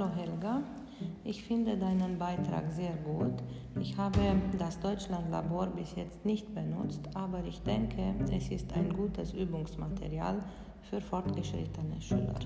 Hallo Helga, ich finde deinen Beitrag sehr gut. Ich habe das Deutschlandlabor bis jetzt nicht benutzt, aber ich denke, es ist ein gutes Übungsmaterial für fortgeschrittene Schüler.